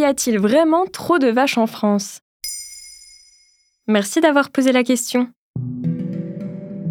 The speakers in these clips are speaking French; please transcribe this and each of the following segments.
y a-t-il vraiment trop de vaches en France? Merci d'avoir posé la question.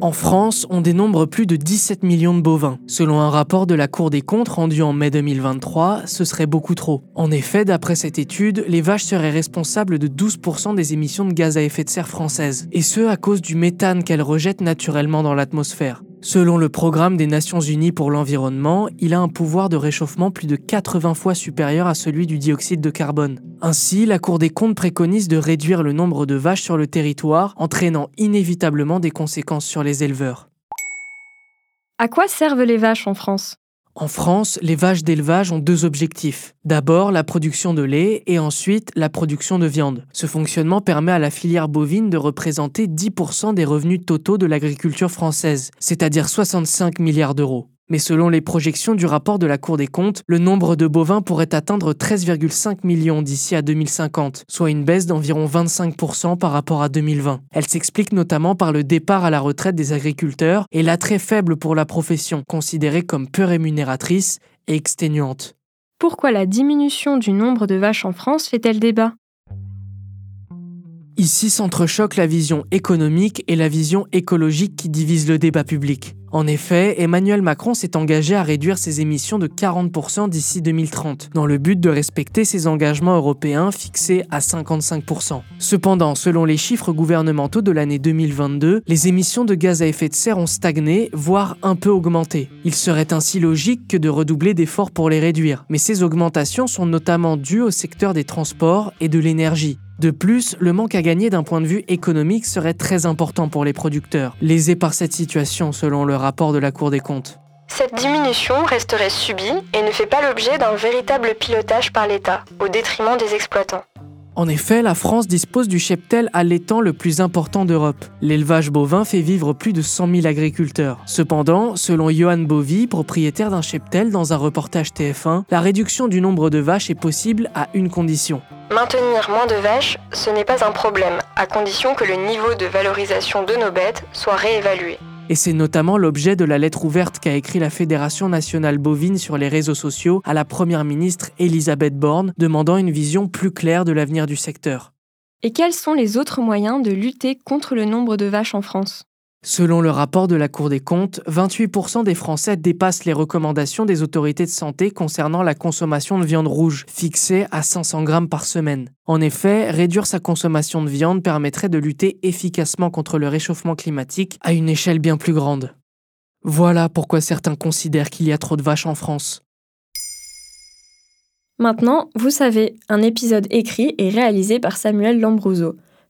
En France, on dénombre plus de 17 millions de bovins. Selon un rapport de la Cour des comptes rendu en mai 2023, ce serait beaucoup trop. En effet, d'après cette étude, les vaches seraient responsables de 12% des émissions de gaz à effet de serre françaises, et ce à cause du méthane qu'elles rejettent naturellement dans l'atmosphère. Selon le programme des Nations Unies pour l'environnement, il a un pouvoir de réchauffement plus de 80 fois supérieur à celui du dioxyde de carbone. Ainsi, la Cour des comptes préconise de réduire le nombre de vaches sur le territoire, entraînant inévitablement des conséquences sur les éleveurs. À quoi servent les vaches en France? En France, les vaches d'élevage ont deux objectifs. D'abord, la production de lait et ensuite la production de viande. Ce fonctionnement permet à la filière bovine de représenter 10% des revenus totaux de l'agriculture française, c'est-à-dire 65 milliards d'euros. Mais selon les projections du rapport de la Cour des comptes, le nombre de bovins pourrait atteindre 13,5 millions d'ici à 2050, soit une baisse d'environ 25% par rapport à 2020. Elle s'explique notamment par le départ à la retraite des agriculteurs et l'attrait faible pour la profession, considérée comme peu rémunératrice et exténuante. Pourquoi la diminution du nombre de vaches en France fait-elle débat? Ici s'entrechoquent la vision économique et la vision écologique qui divise le débat public. En effet, Emmanuel Macron s'est engagé à réduire ses émissions de 40% d'ici 2030, dans le but de respecter ses engagements européens fixés à 55%. Cependant, selon les chiffres gouvernementaux de l'année 2022, les émissions de gaz à effet de serre ont stagné, voire un peu augmenté. Il serait ainsi logique que de redoubler d'efforts pour les réduire, mais ces augmentations sont notamment dues au secteur des transports et de l'énergie, de plus, le manque à gagner d'un point de vue économique serait très important pour les producteurs, lésés par cette situation selon le rapport de la Cour des comptes. Cette diminution resterait subie et ne fait pas l'objet d'un véritable pilotage par l'État, au détriment des exploitants. En effet, la France dispose du cheptel allaitant le plus important d'Europe. L'élevage bovin fait vivre plus de 100 000 agriculteurs. Cependant, selon Johan Bovy, propriétaire d'un cheptel dans un reportage TF1, la réduction du nombre de vaches est possible à une condition. Maintenir moins de vaches, ce n'est pas un problème, à condition que le niveau de valorisation de nos bêtes soit réévalué. Et c'est notamment l'objet de la lettre ouverte qu'a écrit la Fédération nationale bovine sur les réseaux sociaux à la Première ministre Elisabeth Borne, demandant une vision plus claire de l'avenir du secteur. Et quels sont les autres moyens de lutter contre le nombre de vaches en France? Selon le rapport de la Cour des comptes, 28% des Français dépassent les recommandations des autorités de santé concernant la consommation de viande rouge, fixée à 500 grammes par semaine. En effet, réduire sa consommation de viande permettrait de lutter efficacement contre le réchauffement climatique à une échelle bien plus grande. Voilà pourquoi certains considèrent qu'il y a trop de vaches en France. Maintenant, vous savez, un épisode écrit et réalisé par Samuel Lambrouzo.